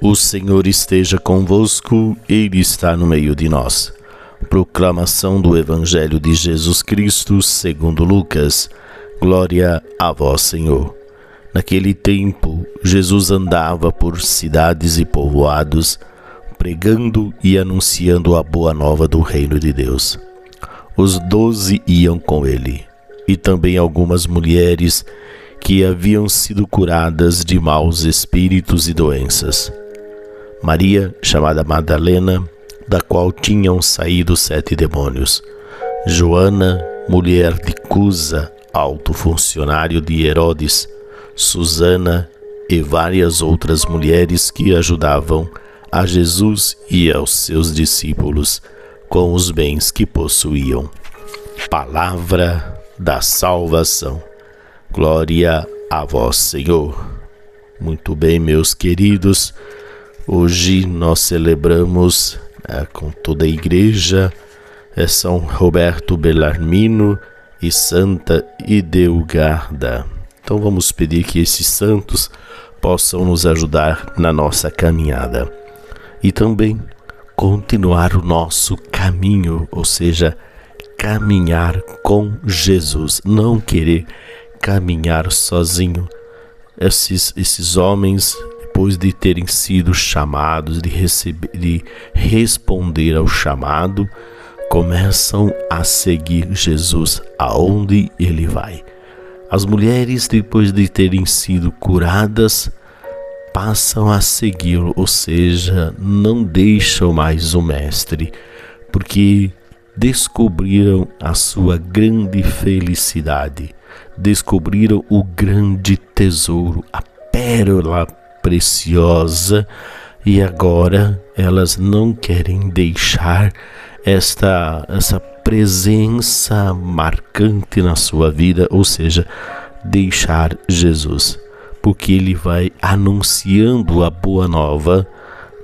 O Senhor esteja convosco, Ele está no meio de nós. Proclamação do Evangelho de Jesus Cristo, segundo Lucas. Glória a vós, Senhor. Naquele tempo, Jesus andava por cidades e povoados, pregando e anunciando a boa nova do reino de Deus. Os doze iam com ele, e também algumas mulheres que haviam sido curadas de maus espíritos e doenças. Maria, chamada Madalena, da qual tinham saído sete demônios, Joana, mulher de Cusa, alto funcionário de Herodes, Susana e várias outras mulheres que ajudavam a Jesus e aos seus discípulos com os bens que possuíam. Palavra da salvação. Glória a vós, Senhor. Muito bem, meus queridos. Hoje nós celebramos é, com toda a igreja é São Roberto Bellarmino e Santa Ideogarda. Então vamos pedir que esses santos possam nos ajudar na nossa caminhada e também continuar o nosso caminho, ou seja, caminhar com Jesus, não querer caminhar sozinho. Esses, esses homens depois de terem sido chamados, de, receber, de responder ao chamado, começam a seguir Jesus aonde ele vai. As mulheres, depois de terem sido curadas, passam a segui-lo, ou seja, não deixam mais o Mestre, porque descobriram a sua grande felicidade, descobriram o grande tesouro, a pérola preciosa e agora elas não querem deixar esta essa presença marcante na sua vida, ou seja, deixar Jesus, porque ele vai anunciando a boa nova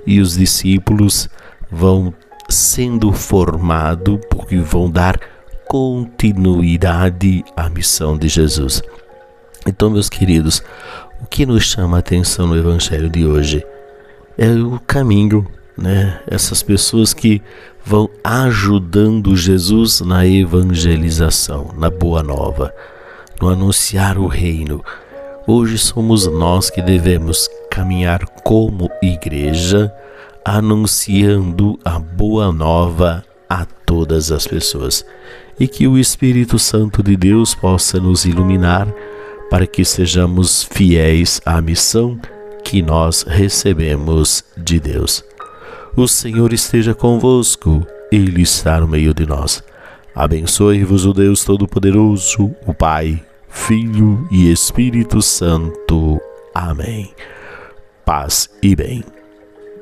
e os discípulos vão sendo formados porque vão dar continuidade à missão de Jesus. Então, meus queridos, o que nos chama a atenção no Evangelho de hoje é o caminho, né? Essas pessoas que vão ajudando Jesus na evangelização, na boa nova, no anunciar o reino. Hoje somos nós que devemos caminhar como igreja, anunciando a boa nova a todas as pessoas. E que o Espírito Santo de Deus possa nos iluminar para que sejamos fiéis à missão que nós recebemos de Deus. O Senhor esteja convosco, Ele está no meio de nós. Abençoe-vos o Deus Todo-Poderoso, o Pai, Filho e Espírito Santo. Amém. Paz e bem.